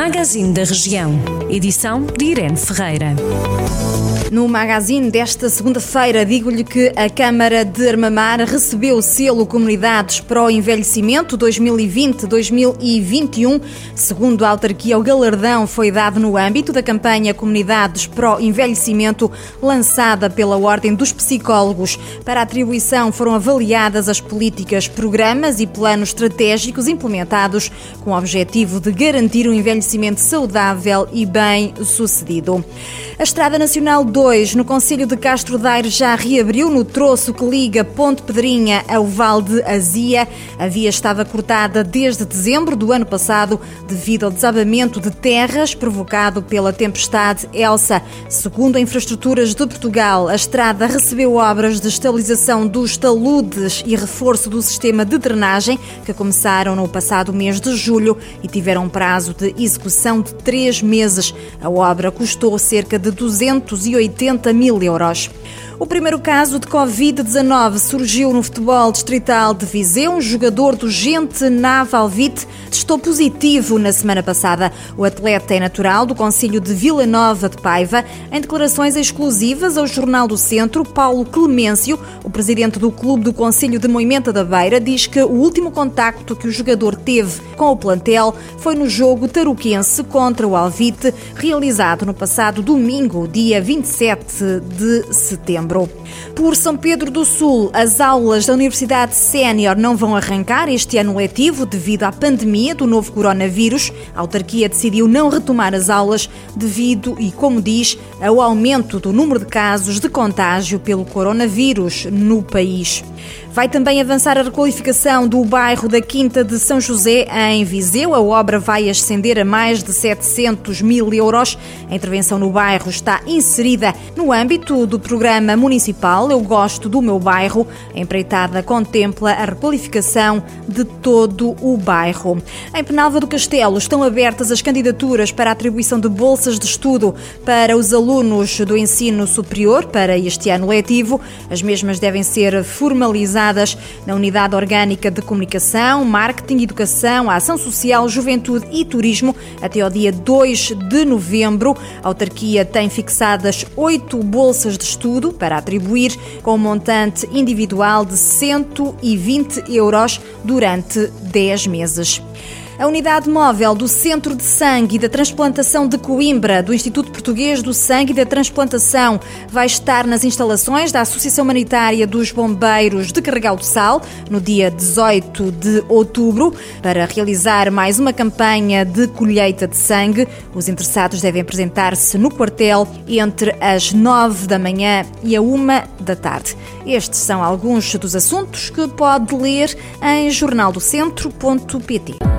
Magazine da Região. Edição de Irene Ferreira. No magazine desta segunda-feira, digo-lhe que a Câmara de Armamar recebeu o selo Comunidades para o Envelhecimento 2020-2021. Segundo a autarquia, o galardão foi dado no âmbito da campanha Comunidades para o Envelhecimento, lançada pela Ordem dos Psicólogos. Para a atribuição foram avaliadas as políticas, programas e planos estratégicos implementados com o objetivo de garantir um envelhecimento saudável e bem-sucedido. A Estrada Nacional 2, no Conselho de Castro Daire, já reabriu no troço que liga Ponte Pedrinha ao Val de Azia. A via estava cortada desde dezembro do ano passado devido ao desabamento de terras provocado pela tempestade Elsa. Segundo a Infraestruturas de Portugal, a estrada recebeu obras de estabilização dos taludes e reforço do sistema de drenagem que começaram no passado mês de julho e tiveram prazo de execução de três meses. A obra custou cerca de 280 mil euros. O primeiro caso de Covid-19 surgiu no futebol distrital de Viseu. Um jogador do Gente Navalvite testou positivo na semana passada. O atleta é natural do Conselho de Vila Nova de Paiva. Em declarações exclusivas ao Jornal do Centro, Paulo Clemêncio, o presidente do clube do Conselho de Moimenta da Beira, diz que o último contacto que o jogador teve com o plantel foi no jogo taruquense contra o Alvite, realizado no passado domingo, dia 27 de setembro. Por São Pedro do Sul, as aulas da Universidade Sénior não vão arrancar este ano letivo devido à pandemia do novo coronavírus. A autarquia decidiu não retomar as aulas devido, e como diz, ao aumento do número de casos de contágio pelo coronavírus no país. Vai também avançar a requalificação do bairro da Quinta de São José, em Viseu. A obra vai ascender a mais de 700 mil euros. A intervenção no bairro está inserida no âmbito do programa municipal Eu Gosto do Meu Bairro. A empreitada contempla a requalificação de todo o bairro. Em Penalva do Castelo estão abertas as candidaturas para a atribuição de bolsas de estudo para os alunos do ensino superior para este ano letivo. As mesmas devem ser formalizadas na Unidade Orgânica de Comunicação, Marketing, Educação, Ação Social, Juventude e Turismo até ao dia 2 de novembro. A autarquia tem fixadas oito bolsas de estudo para atribuir com um montante individual de 120 euros durante 10 meses. A unidade móvel do Centro de Sangue e da Transplantação de Coimbra, do Instituto Português do Sangue e da Transplantação, vai estar nas instalações da Associação Humanitária dos Bombeiros de Carregal do Sal, no dia 18 de outubro, para realizar mais uma campanha de colheita de sangue. Os interessados devem apresentar-se no quartel entre as 9 da manhã e a 1 da tarde. Estes são alguns dos assuntos que pode ler em jornaldocentro.pt.